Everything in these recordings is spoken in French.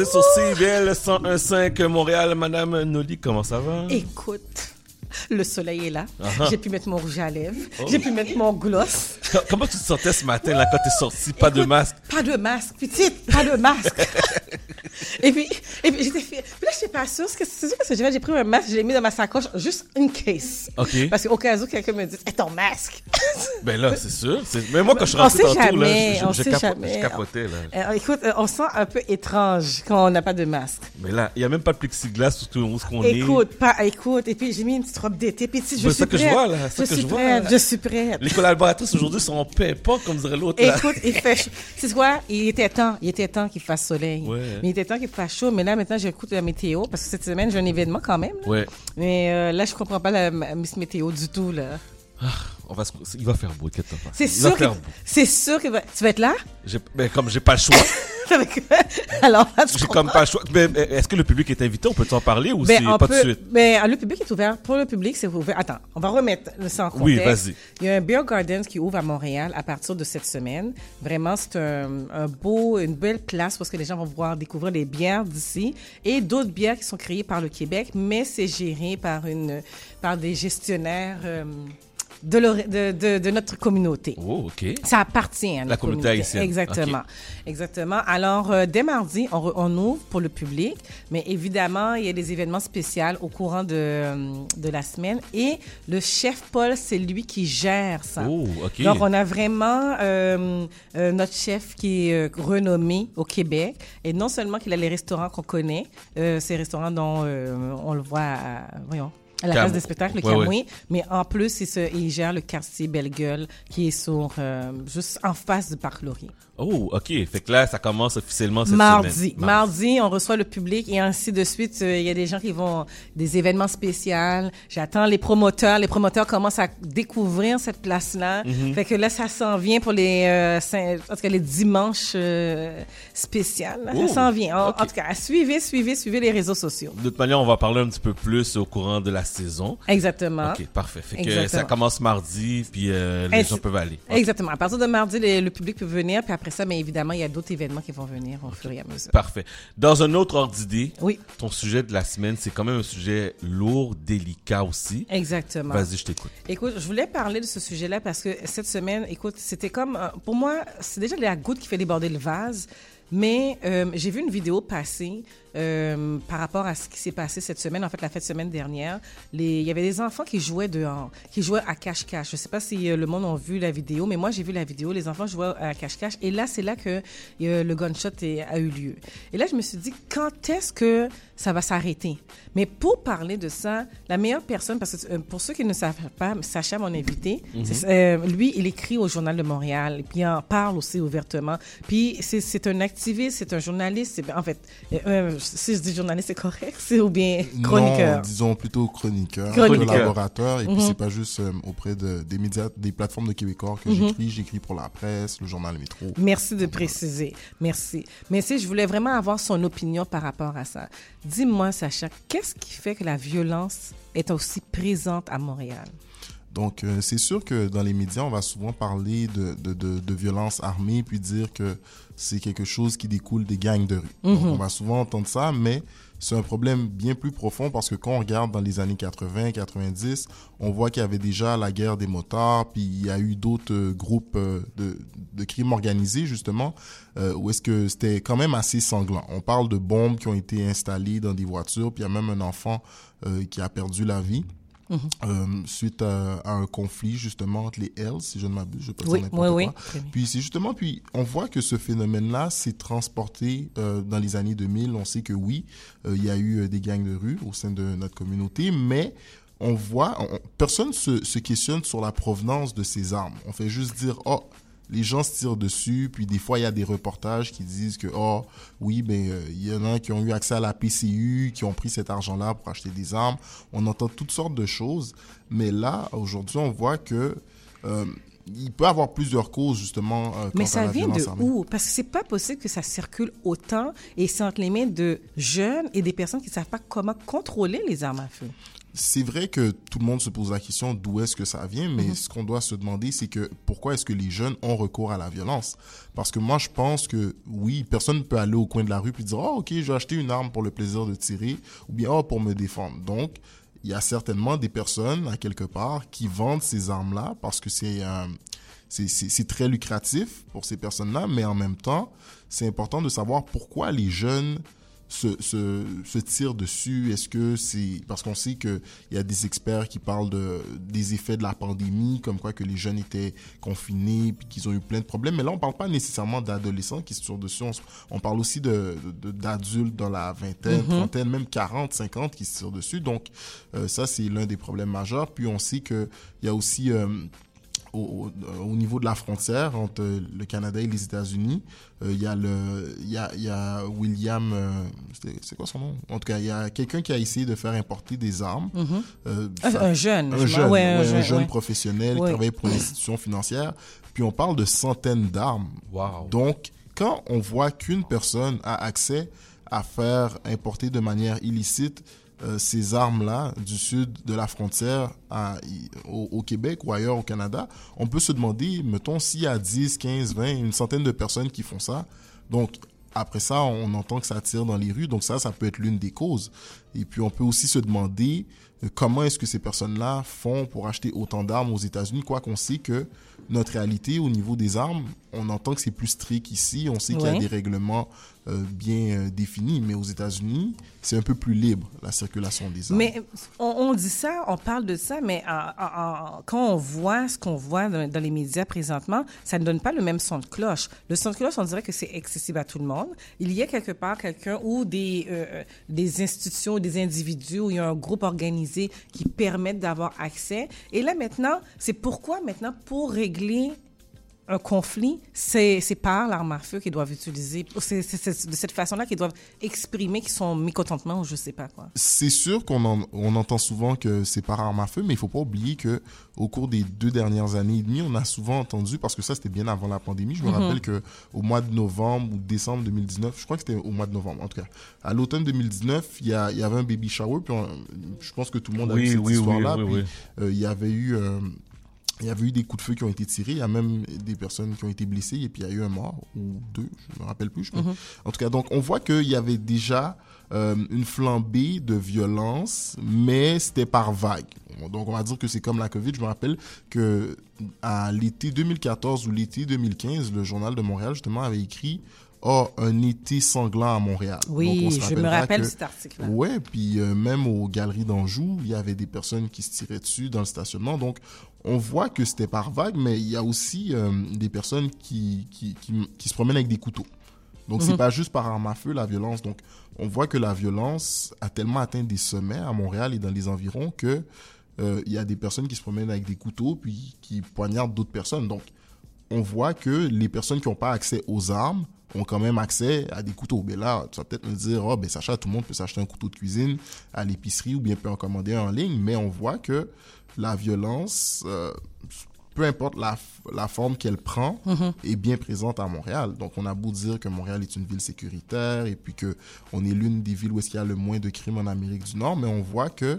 Basé sur CBL 101.5 Montréal, Madame Noli, comment ça va? Écoute, le soleil est là. Ah-ha. J'ai pu mettre mon rouge à lèvres. Oh. J'ai pu mettre mon gloss. Comment tu te sentais ce matin là quand t'es sorti, pas de masque? Pas de masque. Petite, pas de masque. et puis, et puis j'étais fière. Puis là, je suis pas sûre. ce que- C'est sûr que j'ai fait. J'ai pris un masque, je l'ai mis dans ma sacoche, juste in case. Ok. Parce qu'au cas où quelqu'un me dit, et ton masque. Ben là, c'est sûr. Mais moi, quand je suis On rentré sait tantôt, jamais, là, on je, je, sait capo- jamais. je capotais là. Euh, écoute, euh, on sent un peu étrange quand on n'a pas de masque. Mais là, il n'y a même pas de plexiglas sur tout où ce qu'on est. Écoute, pas, écoute. Et puis, j'ai mis une petite robe d'été. Puis, je C'est suis ça que je vois, là, Je que suis je vois, prête. là. Je suis prête. Les collaboratrices aujourd'hui sont en paix, pas comme dirait l'autre. Écoute, il fait. C'est quoi? Il était temps. Il était temps qu'il fasse soleil. Ouais. Mais il était temps qu'il fasse chaud. Mais là, maintenant, j'écoute la météo parce que cette semaine, j'ai un événement quand même. Ouais. Mais euh, là, je comprends pas la Miss Météo du tout, là. On va se... Il va faire beau, inquiète-toi pas. C'est sûr que, c'est sûr que tu vas être là? Ben, comme j'ai pas le choix, Alors, j'ai comme pas le choix. Mais mais est-ce que le public est invité? On peut en parler ou Ben, c'est pas peut- de suite? Ben, le public est ouvert. Pour le public, c'est ouvert. Attends, on va remettre le contexte. Oui, vas-y. Il y a un Beer Gardens qui ouvre à Montréal à partir de cette semaine. Vraiment, c'est un, un beau, une belle place parce que les gens vont pouvoir découvrir les bières d'ici et d'autres bières qui sont créées par le Québec, mais c'est géré par une, par des gestionnaires euh, de, de, de, de notre communauté. Oh, OK. Ça appartient à La notre communauté haïtienne. Exactement. Exactement. Alors, euh, dès mardi, on, re- on ouvre pour le public, mais évidemment, il y a des événements spéciaux au courant de, euh, de la semaine. Et le chef Paul, c'est lui qui gère ça. Oh, OK. Donc, on a vraiment euh, euh, notre chef qui est euh, renommé au Québec. Et non seulement qu'il a les restaurants qu'on connaît, euh, ces restaurants dont euh, on le voit à, voyons, à la Cam- place des spectacles, le Ouais. Mais en plus, il, se- il gère le quartier Belle-Gueule qui est sur, euh, juste en face du Parc Laurier. Oh, OK. Fait que là, ça commence officiellement cette Mardi. semaine. Mardi, on reçoit le public et ainsi de suite. Euh, Il y a des gens qui vont, des événements spéciaux. J'attends les promoteurs. Les promoteurs commencent à découvrir cette place-là. Mhm. Fait que là, ça s'en vient pour les, euh, en tout cas, les dimanches euh, spéciaux. là. Oh, ça s'en vient. En, tout cas, suivez, suivez, suivez les réseaux sociaux. De toute manière, on va parler un petit peu plus au courant de la saison. Exactement. OK, parfait. Fait que Exactement. ça commence mardi, puis euh, les Ainsi- gens peuvent aller. Exactement. À partir de mardi, le public peut venir. Puis après ça, mais évidemment, il y a d'autres événements qui vont venir au fur et à mesure. Parfait. Dans un autre ordre d'idée, Oui, ton sujet de la semaine, c'est quand même un sujet lourd, délicat aussi. exactement. Vas-y, je t'écoute. Écoute, je voulais parler de ce sujet-là parce que cette semaine, écoute, c'était comme, euh, pour moi, c'est déjà la goutte qui fait déborder le vase. Mais euh, j'ai vu une vidéo passer euh, par rapport à ce qui s'est passé cette semaine, en fait la fête semaine dernière. Les, il y avait des enfants qui jouaient dehors, qui jouaient à cache-cache. Je sais pas si euh, le monde a vu la vidéo, mais moi j'ai vu la vidéo. Les enfants jouaient à cache-cache. Et là, c'est là que euh, le gunshot est- a eu lieu. Et là, je me suis dit, quand est-ce que ça va s'arrêter? Mais pour parler de ça, la meilleure personne, parce que euh, pour ceux qui ne savent pas, Sacha, mon invité, euh, lui, il écrit au Journal de Montréal, et puis il en parle aussi ouvertement. Puis c'est- un activiste, c'est un journaliste. En fait, si je dis journaliste, c'est correct, c'est ou bien chroniqueur? Non, disons plutôt chroniqueur, Chroniqueur. collaborateur. Et puis, Mhm. c'est pas juste euh, auprès de, des médias, des plateformes de Québécois que j'écris. J'écris pour la presse, le journal Métro. Merci de préciser. Merci. Mais si je voulais vraiment avoir son opinion par rapport à ça. Dis-moi, Sacha, qu'est-ce qui fait que la violence est aussi présente à Montréal? Donc, euh, c'est sûr que dans les médias, on va souvent parler de, de, de, de violence armée, puis dire que c'est quelque chose qui découle des gangs de rue. Donc, on va souvent entendre ça, mais c'est un problème bien plus profond parce que quand on regarde dans les années 80, 90, on voit qu'il y avait déjà la guerre des motards, puis il y a eu d'autres euh, groupes euh, de, de crimes organisés, justement, euh, où est-ce que c'était quand même assez sanglant. On parle de bombes qui ont été installées dans des voitures, puis il y a même un enfant qui a perdu la vie. Euh, suite à, à un conflit justement entre les Hells, si je ne m'abuse, je dire Oui, oui, oui. quoi. Puis c'est justement, puis on voit que ce phénomène-là s'est transporté euh, dans les années 2000. On sait que oui, euh, il y a eu des gangs de rue au sein de notre communauté, mais on voit, on- personne se, se questionne sur la provenance de ces armes. On fait juste dire, oh, les gens se tirent dessus, puis des fois il y a des reportages qui disent que oh oui ben euh, il y en a qui ont eu accès à la PCU, qui ont pris cet argent-là pour acheter des armes. On entend toutes sortes de choses, mais là aujourd'hui on voit que euh, il peut avoir plusieurs causes justement. euh, Mais ça vient de armée. où? Parce que c'est pas possible que ça circule autant et c'est entre les mains de jeunes et des personnes qui ne savent pas comment contrôler les armes à feu. C'est vrai que tout le monde se pose la question d'où est-ce que ça vient, mais Mhm. ce qu'on doit se demander, c'est que pourquoi est-ce que les jeunes ont recours à la violence? Parce que moi, je pense que oui, personne ne peut aller au coin de la rue puis dire oh ok, je vais acheter une arme pour le plaisir de tirer ou bien oh pour me défendre. Donc il y a certainement des personnes à quelque part qui vendent ces armes-là parce que c'est euh, c'est- très lucratif pour ces personnes-là, mais en même temps, c'est important de savoir pourquoi les jeunes se, se, se tirent dessus? Est-ce que c'est parce qu'on sait qu'il y a des experts qui parlent de, des effets de la pandémie, comme quoi que les jeunes étaient confinés puis qu'ils ont eu plein de problèmes. Mais là, on parle pas nécessairement d'adolescents qui se tirent dessus. On, parle aussi de d'adultes dans la vingtaine, trentaine, même 40, 50 qui se tirent dessus. Donc, euh, ça, c'est l'un des problèmes majeurs. Puis on sait qu'il y a aussi... euh, au, au- au niveau de la frontière entre le Canada et les États-Unis, euh, il y a le, il y a, il y a William, euh, c'est quoi son nom? En tout cas, il y a quelqu'un qui a essayé de faire importer des armes. euh, Un, jeune. un je- jeune, ouais, ouais, un jeune ouais. professionnel qui travaille pour une institution financière. Puis on parle de centaines d'armes. Wow. Donc, quand on voit qu'une personne a accès à faire importer de manière illicite euh, ces armes-là du sud de la frontière au, au Québec ou ailleurs au Canada, on peut se demander, mettons, s'il y a 10, 15, 20, une centaine de personnes qui font ça. Donc, après ça, on entend que ça tire dans les rues. Donc ça, ça peut être l'une des causes. Et puis, on peut aussi se demander euh, comment est-ce que ces personnes-là font pour acheter autant d'armes aux États-Unis, quoi qu'on sait que notre réalité au niveau des armes, on entend que c'est plus strict ici. On sait qu'il y a des règlements euh, bien euh, définis, mais aux États-Unis, c'est un peu plus libre la circulation des armes. Mais on, on dit ça, on parle de ça, mais en- en- en- quand on voit ce qu'on voit dans, dans les médias présentement, ça ne donne pas le même son de cloche. Le son de cloche, on dirait que c'est accessible à tout le monde. Il y a quelque part quelqu'un ou des, euh, des institutions, des individus, où il y a un groupe organisé qui permettent d'avoir accès. Et là, maintenant, c'est pourquoi maintenant, pour régler un conflit, c'est c'est par l'arme à feu qu'ils doivent utiliser. C'est de cette façon-là qu'ils doivent exprimer qu'ils sont mécontentement ou je sais pas quoi. C'est sûr qu'on en- on entend souvent que c'est par arme à feu, mais il faut pas oublier que au cours des deux dernières années et demie, on a souvent entendu, parce que ça c'était bien avant la pandémie, je me rappelle que au mois de novembre ou décembre 2019, je crois que c'était au mois de novembre en tout cas, à l'automne 2019, il y, a- il y avait un baby shower, puis on- je pense que tout le monde a Oui, vu cette oui, histoire-là, oui, puis oui. euh, il y avait eu... euh, il y avait eu des coups de feu qui ont été tirés, il y a même des personnes qui ont été blessées et puis il y a eu un mort ou deux, je me rappelle plus. mais- En tout cas, donc on voit qu'il y avait déjà euh, une flambée de violence, mais c'était par vague. Donc on va dire que c'est comme la COVID. Je me rappelle que à l'été 2014 ou l'été 2015, le journal de Montréal justement avait écrit Oh, un été sanglant à Montréal. Donc, on Oui, se je me rappelle que- cet article-là. Ouais, puis euh, même aux galeries d'Anjou, il y avait des personnes qui se tiraient dessus dans le stationnement. Donc, on voit que c'était par vague, mais il y a aussi euh, des personnes qui, qui, qui, qui se promènent avec des couteaux. Donc, c'est pas juste par arme à feu la violence. Donc, on voit que la violence a tellement atteint des sommets à Montréal et dans les environs que euh, il y a des personnes qui se promènent avec des couteaux puis qui poignardent d'autres personnes. Donc, on voit que les personnes qui n'ont pas accès aux armes ont quand même accès à des couteaux. Mais là, tu vas peut-être me dire, oh, ben, Sacha, tout le monde peut s'acheter un couteau de cuisine à l'épicerie ou bien peut en commander un en ligne. Mais on voit que la violence, euh, peu importe la, la forme qu'elle prend, est bien présente à Montréal. Donc, on a beau dire que Montréal est une ville sécuritaire et puis que on est l'une des villes où est-ce qu'il y a le moins de crimes en Amérique du Nord, mais on voit que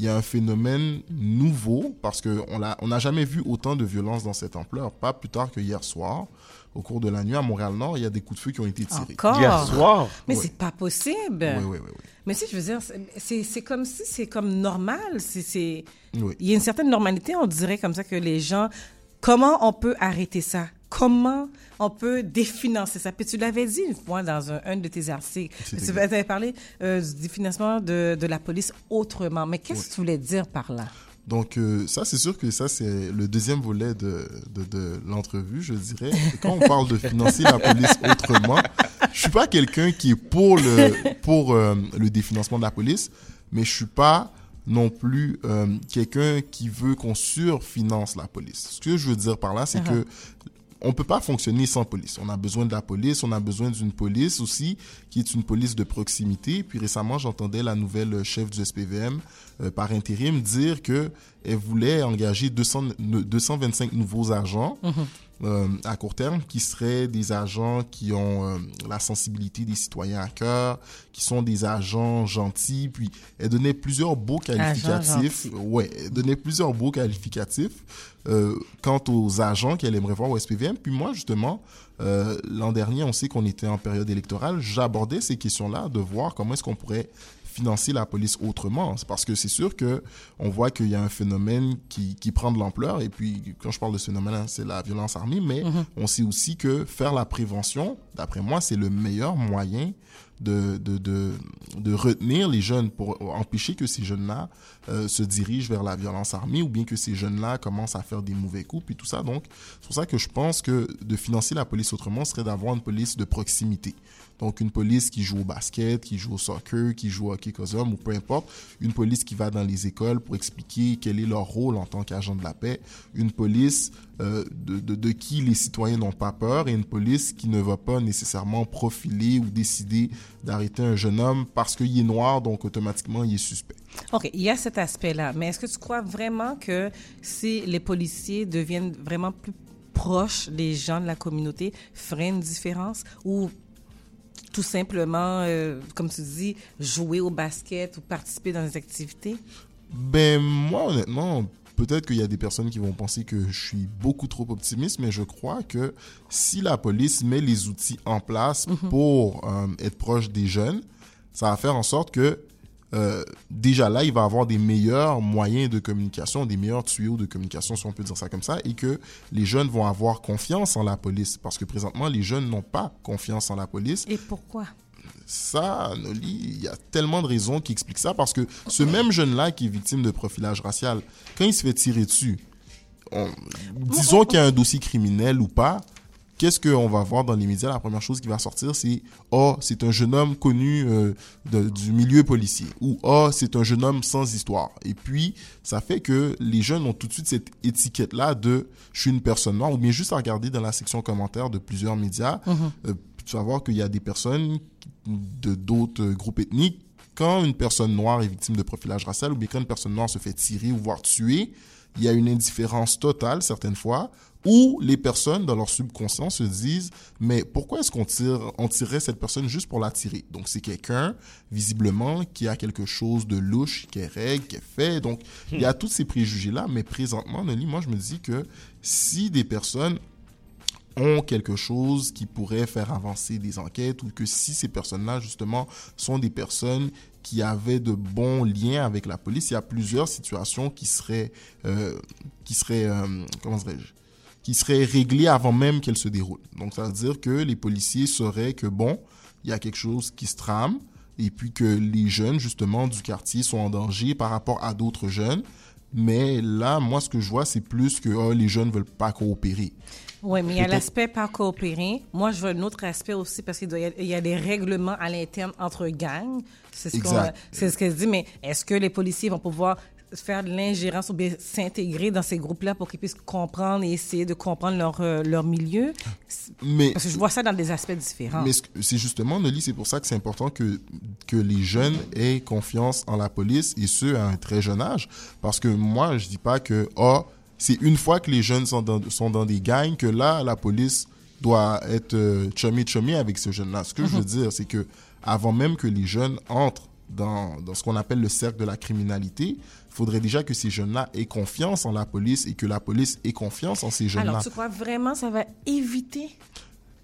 il y a un phénomène nouveau parce que on l'a- on n'a jamais vu autant de violence dans cette ampleur. Pas plus tard que hier soir, au cours de la nuit à Montréal-Nord, il y a des coups de feu qui ont été tirés. Encore? Hier soir? Mais Ouais. c'est pas possible. Oui, oui, oui. Mais si je veux dire, c'est- comme si c'est comme normal. C'est. Oui. il y a une certaine normalité, on dirait comme ça que les gens. Comment on peut arrêter ça? Comment on peut définancer ça? Puis tu l'avais dit une fois dans un, un de tes articles. Tu avais parlé euh, du définancement de, de la police autrement. Mais qu'est-ce que tu voulais dire par là? Donc euh, ça, c'est sûr que ça, c'est le deuxième volet de, de, de l'entrevue, je dirais. Et quand on parle de financer la police autrement, je suis pas quelqu'un qui est pour le pour euh, le définancement de la police, mais je suis pas non plus euh, quelqu'un qui veut qu'on surfinance la police. Ce que je veux dire par là, c'est que on peut pas fonctionner sans police. On a besoin de la police, on a besoin d'une police aussi qui est une police de proximité. Puis récemment, j'entendais la nouvelle chef du SPVM euh, par intérim dire que elle voulait engager 200, 225 nouveaux agents euh, à court terme qui seraient des agents qui ont euh, la sensibilité des citoyens à cœur, qui sont des agents gentils. Puis elle donnait plusieurs beaux qualificatifs. Ouais, elle donnait plusieurs beaux qualificatifs euh, quant aux agents qu'elle aimerait voir au SPVM. Puis moi, justement, l'an dernier, on sait qu'on était en période électorale. J'abordais ces questions-là de voir comment est-ce qu'on pourrait financer la police autrement. Parce que c'est sûr que on voit qu'il y a un phénomène qui, qui prend de l'ampleur. Et puis, quand je parle de ce phénomène, hein, c'est la violence armée. Mais Mhm. on sait aussi que faire la prévention, d'après moi, c'est le meilleur moyen de, de, de, de retenir les jeunes pour empêcher que ces jeunes-là euh, se dirigent vers la violence armée ou bien que ces jeunes-là commencent à faire des mauvais coups et tout ça. Donc, c'est pour ça que je pense que de financer la police autrement serait d'avoir une police de proximité. Donc, une police qui joue au basket, qui joue au soccer, qui joue au hockey cosum ou peu importe. Une police qui va dans les écoles pour expliquer quel est leur rôle en tant qu'agent de la paix. Une police euh, de qui les citoyens n'ont pas peur et une police qui ne va pas nécessairement profiler ou décider d'arrêter un jeune homme parce qu'il est noir, donc automatiquement il est suspect. OK, il y a cet aspect-là. Mais est-ce que tu crois vraiment que si les policiers deviennent vraiment plus proches des gens de la communauté, ferait une différence? Ou tout simplement, euh, comme tu dis, jouer au basket ou participer dans des activités? Ben, moi, honnêtement, peut-être qu'il y a des personnes qui vont penser que je suis beaucoup trop optimiste, mais je crois que si la police met les outils en place pour euh, être proche des jeunes, ça va faire en sorte que euh, déjà là, il va avoir des meilleurs moyens de communication, des meilleurs tuyaux de communication, si on peut dire ça comme ça, et que les jeunes vont avoir confiance en la police. Parce que présentement, les jeunes n'ont pas confiance en la police. Et pourquoi? Ça, Noli, il y a tellement de raisons qui expliquent ça parce que ce même jeune-là qui est victime de profilage racial, quand il se fait tirer dessus, on- disons qu'il y a un dossier criminel ou pas, qu'est-ce qu'on va voir dans les médias? La première chose qui va sortir, c'est Oh, c'est un jeune homme connu euh, de- du milieu policier ou Oh, c'est un jeune homme sans histoire. Et puis, ça fait que les jeunes ont tout de suite cette étiquette-là de Je suis une personne noire. Ou bien juste à regarder dans la section commentaires de plusieurs médias, euh, tu vas voir qu'il y a des personnes de d'autres groupes ethniques. Quand une personne noire est victime de profilage racial ou bien quand une personne noire se fait tirer ou voire tuer, il y a une indifférence totale certaines fois où les personnes dans leur subconscient se disent mais pourquoi est-ce qu'on tire on tirerait cette personne juste pour la tirer donc c'est quelqu'un visiblement qui a quelque chose de louche qui est règle qui est fait. Donc il y a tous ces préjugés là mais présentement Nelly moi je me dis que si des personnes ont quelque chose qui pourrait faire avancer des enquêtes ou que si ces personnes-là, justement, sont des personnes qui avaient de bons liens avec la police, il y a plusieurs situations qui seraient, euh, qui seraient, euh, comment dirais-je, qui seraient réglées avant même qu'elles se déroulent. Donc, ça veut dire que les policiers sauraient que, bon, il y a quelque chose qui se trame et puis que les jeunes, justement, du quartier sont en danger par rapport à d'autres jeunes. Mais là, moi, ce que je vois, c'est plus que oh, les jeunes veulent pas coopérer. Oui, mais il y a l'aspect pas coopérer. Moi, je veux un autre aspect aussi parce qu'il y a- il y a des règlements à l'interne entre gangs. C'est ce qu'on- ce qu'elle dit, mais est-ce que les policiers vont pouvoir faire de l'ingérence ou bien s'intégrer dans ces groupes-là pour qu'ils puissent comprendre et essayer de comprendre leur, euh, leur milieu? Mais Parce que je vois ça dans des aspects différents. Mais ce que- c'est justement, Nelly, c'est pour ça que c'est important que, que les jeunes aient confiance en la police et ce, à un très jeune âge. Parce que moi, je dis pas que, oh, c'est une fois que les jeunes sont dans, sont dans des gangs que là, la police doit être euh, chummy-chummy avec ces jeunes-là. Ce que je veux dire, c'est que avant même que les jeunes entrent dans, dans ce qu'on appelle le cercle de la criminalité, il faudrait déjà que ces jeunes-là aient confiance en la police et que la police ait confiance en ces jeunes-là. Alors, tu crois vraiment que ça va éviter?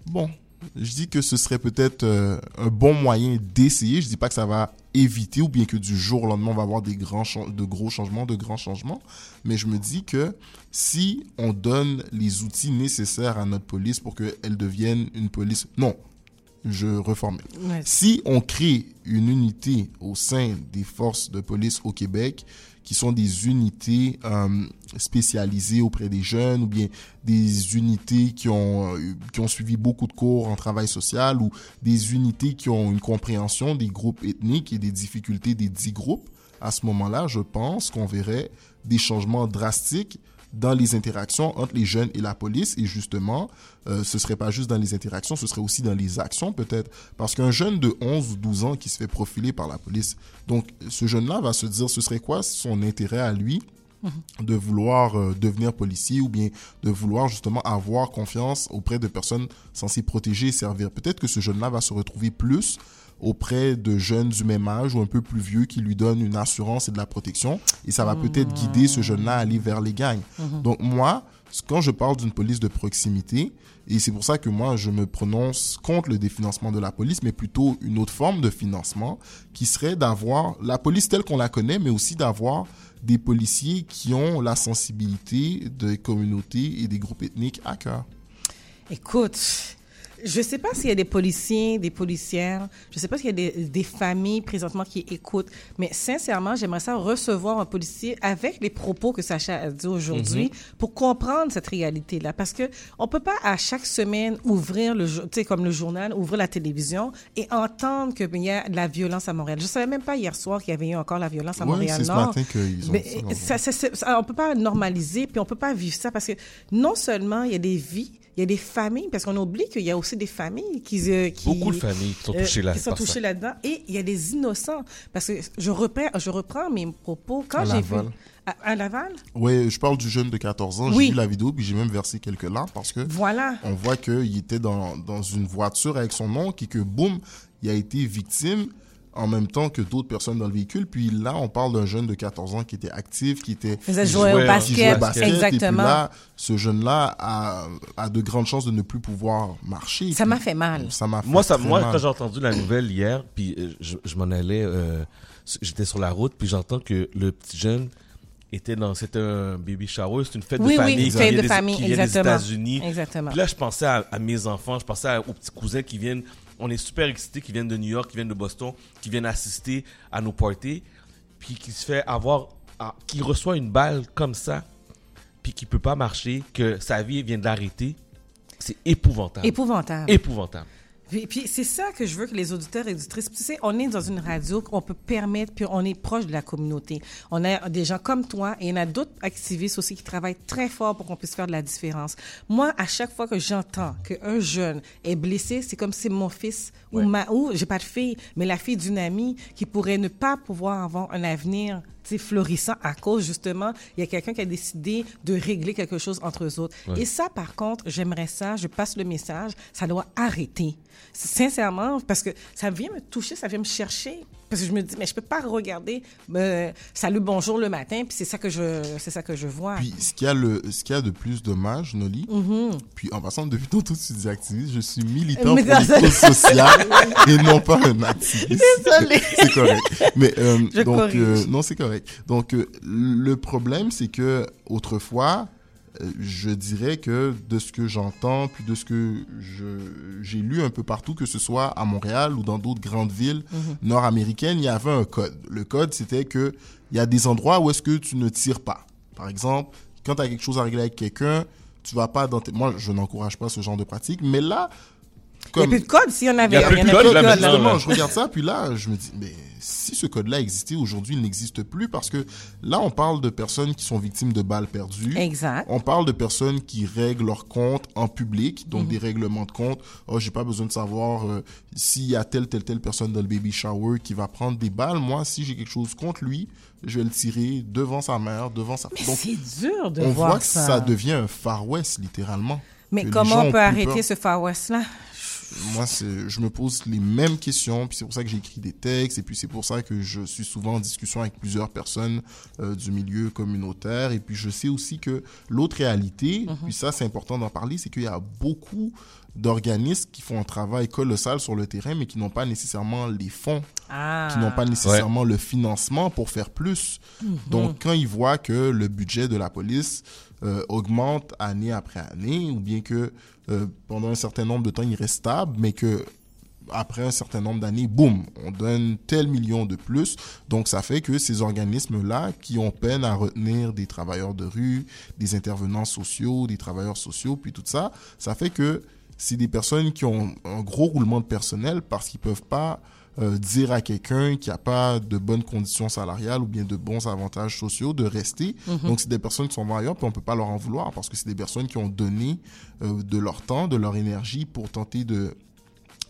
Bon, je dis que ce serait peut-être euh, un bon moyen d'essayer. Je dis pas que ça va éviter ou bien que du jour au lendemain on va avoir des grands de gros changements, de grands changements, mais je me dis que si on donne les outils nécessaires à notre police pour qu'elle devienne une police non, je reformule. Ouais. Si on crée une unité au sein des forces de police au Québec, qui sont des unités euh, spécialisées auprès des jeunes, ou bien des unités qui ont, euh, qui ont suivi beaucoup de cours en travail social, ou des unités qui ont une compréhension des groupes ethniques et des difficultés des dix groupes, à ce moment-là, je pense qu'on verrait des changements drastiques dans les interactions entre les jeunes et la police. Et justement, euh, ce serait pas juste dans les interactions, ce serait aussi dans les actions peut-être. Parce qu'un jeune de 11 ou 12 ans qui se fait profiler par la police, donc ce jeune-là va se dire, ce serait quoi son intérêt à lui de vouloir euh, devenir policier ou bien de vouloir justement avoir confiance auprès de personnes censées protéger et servir? Peut-être que ce jeune-là va se retrouver plus auprès de jeunes du même âge ou un peu plus vieux qui lui donnent une assurance et de la protection et ça va peut-être guider ce jeune-là à aller vers les gangs. Donc moi, quand je parle d'une police de proximité, et c'est pour ça que moi je me prononce contre le définancement de la police, mais plutôt une autre forme de financement qui serait d'avoir la police telle qu'on la connaît, mais aussi d'avoir des policiers qui ont la sensibilité des communautés et des groupes ethniques à cœur. Écoute, je ne sais pas s'il y a des policiers, des policières, je ne sais pas s'il y a des, des, familles présentement qui écoutent, mais sincèrement, j'aimerais ça recevoir un policier avec les propos que Sacha a dit aujourd'hui mm -hmm. pour comprendre cette réalité-là. Parce que on peut pas à chaque semaine ouvrir le, tu sais, comme le journal, ouvrir la télévision et entendre qu'il y a de la violence à Montréal. Je ne savais même pas hier soir qu'il y avait eu encore la violence à Montréal. c'est ce matin qu'ils ont mais ça, ça, ça, ça, on peut pas normaliser, puis on peut pas vivre ça parce que non seulement il y a des vies, il y a des familles, parce qu'on oublie qu'il y a aussi des familles qui... Euh, qui Beaucoup de familles qui sont touchées, là, qui sont touchées là-dedans. Et il y a des innocents. Parce que je reprends, je reprends mes propos. Quand j'ai vu... À, à, Laval? Oui, je parle du jeune de 14 ans. Oui. J'ai vu la vidéo, puis j'ai même versé quelques larmes parce que... Voilà. On voit qu'il était dans, dans une voiture avec son oncle et que, boum, il a été victime en même temps que d'autres personnes dans le véhicule. Puis là, on parle d'un jeune de 14 ans qui était actif, qui était... Faisait jouer au basket, au basket. exactement. Et puis là, ce jeune-là a, a, de grandes chances de ne plus pouvoir marcher. Ça m'a fait mal. Ça m'a fait Moi, ça, moi mal. quand j'ai entendu la nouvelle hier, puis euh, je, je m'en allais, euh, j'étais sur la route, puis j'entends que le petit jeune était dans c'était un baby shower, c'est une fête oui, de famille, oui, qui fête de des, famille, qui vient des exactement. États-Unis. Exactement. Puis là, je pensais à, à, mes enfants, je pensais à, aux petits cousins qui viennent. On est super excités, qui viennent de New York, qui viennent de Boston, qui viennent assister à nos parties, puis qui se fait avoir, qui reçoit une balle comme ça, puis qui peut pas marcher, que sa vie vient d'arrêter. C'est épouvantable. Épouvantable. Épouvantable. Puis, puis c'est ça que je veux que les auditeurs et auditrices, tu sais, on est dans une radio qu'on peut permettre, puis on est proche de la communauté. On a des gens comme toi et il y en a d'autres activistes aussi qui travaillent très fort pour qu'on puisse faire de la différence. Moi, à chaque fois que j'entends qu'un jeune est blessé, c'est comme si mon fils ouais. ou ma, ou j'ai pas de fille, mais la fille d'une amie qui pourrait ne pas pouvoir avoir un avenir florissant à cause justement il y a quelqu'un qui a décidé de régler quelque chose entre eux autres. Ouais. Et ça, par contre, j'aimerais ça, je passe le message, ça doit arrêter. Sincèrement, parce que ça vient me toucher, ça vient me chercher. Parce que je me dis, mais je peux pas regarder euh, Salut, bonjour le matin, puis c'est ça que je, c'est ça que je vois. Puis ce qu'il y a le, ce qu'il y a de plus dommage, Noli. Mm -hmm. Puis en passant depuis tantôt tu dis activiste, je suis militant mais pour les causes sociales et non pas un activiste. Désolée. c'est correct. Mais euh, je donc euh, non, c'est correct. Donc euh, le problème, c'est que autrefois je dirais que de ce que j'entends, puis de ce que j'ai lu un peu partout, que ce soit à Montréal ou dans d'autres grandes villes mm -hmm. nord-américaines, il y avait un code. Le code, c'était que il y a des endroits où est-ce que tu ne tires pas. Par exemple, quand tu as quelque chose à régler avec quelqu'un, tu vas pas dans tes... Moi, je n'encourage pas ce genre de pratique, mais là... Comme... Il n'y a plus de code s'il y en avait. Il n'y a plus de code, là, Justement, je regarde ça, puis là, je me dis, mais si ce code-là existait aujourd'hui, il n'existe plus parce que là, on parle de personnes qui sont victimes de balles perdues. Exact. On parle de personnes qui règlent leurs comptes en public, donc Mhm. mm -hmm. des règlements de compte. Oh, j'ai pas besoin de savoir euh, s'il y a telle, telle, telle personne dans le baby shower qui va prendre des balles. Moi, si j'ai quelque chose contre lui, je vais le tirer devant sa mère, devant sa... Mais donc, c'est dur de on voir voit que ça. ça devient un Far West, littéralement. Mais comment on peut arrêter peur. ce Far West-là? Moi, je me pose les mêmes questions, puis c'est pour ça que j'écris des textes, et puis c'est pour ça que je suis souvent en discussion avec plusieurs personnes euh, du milieu communautaire, et puis je sais aussi que l'autre réalité, mm -hmm. puis ça c'est important d'en parler, c'est qu'il y a beaucoup d'organismes qui font un travail colossal sur le terrain, mais qui n'ont pas nécessairement les fonds, ah. qui n'ont pas nécessairement ouais. le financement pour faire plus. Mm -hmm. Donc, quand ils voient que le budget de la police euh, augmente année après année, ou bien que euh, pendant un certain nombre de temps, il reste stable, mais que après un certain nombre d'années, boum, on donne tel million de plus. Donc, ça fait que ces organismes-là, qui ont peine à retenir des travailleurs de rue, des intervenants sociaux, des travailleurs sociaux, puis tout ça, ça fait que c'est des personnes qui ont un gros roulement de personnel parce qu'ils peuvent pas euh, dire à quelqu'un qui n'a pas de bonnes conditions salariales ou bien de bons avantages sociaux de rester. Mm -hmm. Donc, c'est des personnes qui sont ailleurs, puis on peut pas leur en vouloir parce que c'est des personnes qui ont donné euh, de leur temps, de leur énergie pour tenter de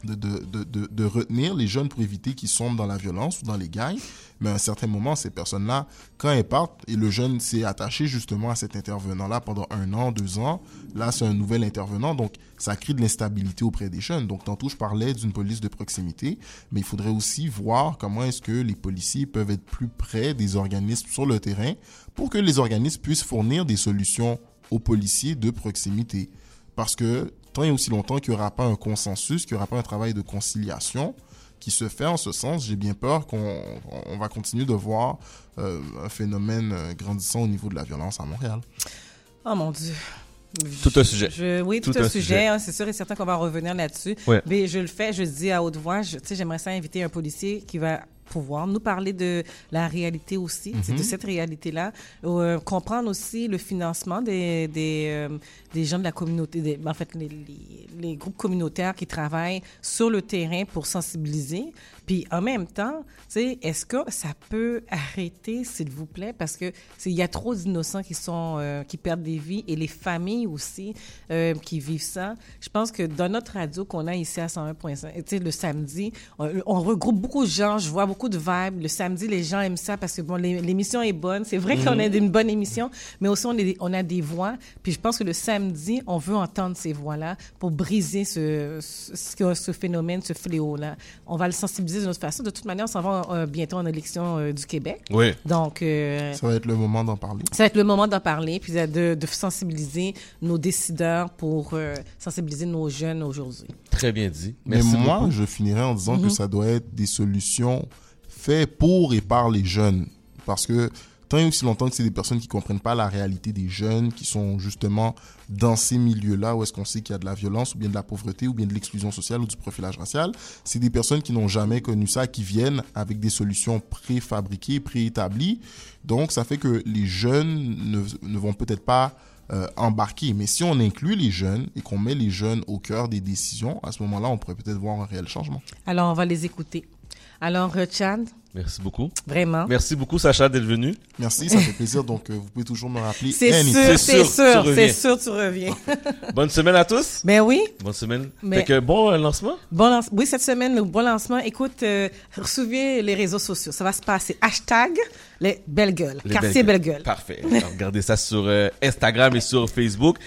de, retenir les jeunes pour éviter qu'ils sombent dans la violence ou dans les gangs. Mais à un certain moment, ces personnes-là, quand elles partent et le jeune s'est attaché justement à cet intervenant-là pendant un an, deux ans, là, c'est un nouvel intervenant. Donc, ça crée de l'instabilité auprès des jeunes. Donc, tantôt, je parlais d'une police de proximité, mais il faudrait aussi voir comment est-ce que les policiers peuvent être plus près des organismes sur le terrain pour que les organismes puissent fournir des solutions aux policiers de proximité. Parce que tant et aussi longtemps qu'il n'y aura pas un consensus, qu'il n'y aura pas un travail de conciliation qui se fait en ce sens, j'ai bien peur qu'on on va continuer de voir euh, un phénomène euh, grandissant au niveau de la violence à Montréal. Oh mon Dieu. Tout un sujet. Je, oui, tout, un, sujet. Hein, c'est sûr et certain qu'on va revenir là-dessus. Mais je le fais, je le dis à haute voix. Je, j'aimerais ça inviter un policier qui va pouvoir nous parler de la réalité aussi, de mhm. cette réalité-là, euh, comprendre aussi le financement des, des, euh, des gens de la communauté, des, en fait, les, les, groupes communautaires qui travaillent sur le terrain pour sensibiliser. Puis en même temps, est-ce que ça peut arrêter, s'il vous plaît, parce que il y a trop d'innocents qui sont euh, qui perdent des vies et les familles aussi qui vivent ça. Je pense que dans notre radio qu'on a ici à 101.5, le samedi, on, on regroupe beaucoup de gens. Je vois beaucoup de vibes. Le samedi, les gens aiment ça parce que bon, l'émission est bonne. C'est vrai qu'on a mhm. une bonne émission, mais aussi on, on, a des voix. Puis je pense que le samedi, on veut entendre ces voix-là pour briser ce, ce, ce phénomène, ce fléau-là. On va le sensibiliser de notre façon. De toute manière, on s'en va euh, bientôt en élection euh, du Québec. Oui. Donc. Euh, ça va être le moment d'en parler. Ça va être le moment d'en parler, puis de, de, sensibiliser nos décideurs pour sensibiliser nos jeunes aujourd'hui. Très bien dit. Mais moi, je finirai en disant que mhm. ça doit être des solutions fait pour et par les jeunes. Parce que tant et aussi longtemps que c'est des personnes qui comprennent pas la réalité des jeunes, qui sont justement dans ces milieux-là où est-ce qu'on sait qu'il y a de la violence ou bien de la pauvreté ou bien de l'exclusion sociale ou du profilage racial, c'est des personnes qui n'ont jamais connu ça, qui viennent avec des solutions préfabriquées, préétablies. Donc, ça fait que les jeunes ne, vont peut-être pas euh, embarquer. Mais si on inclut les jeunes et qu'on met les jeunes au cœur des décisions, à ce moment-là, on pourrait peut-être voir un réel changement. Alors, on va les écouter. Alors, euh, Chad, Merci beaucoup. Vraiment. Merci beaucoup, Sacha, d'être venu. Merci, ça fait plaisir. Donc, euh, vous pouvez toujours me rappeler. C'est sûr, c'est sûr, c'est sûr, tu reviens. Bonne semaine à tous. Ben oui. Bonne semaine. Mais... Fait que bon euh, lancement? Bon Oui, cette semaine, le bon lancement. Écoute, euh, les réseaux sociaux. Ça va se passer. Hashtag les belles gueules. quartier belles gueules. Parfait. regardez ça sur Instagram et sur Facebook.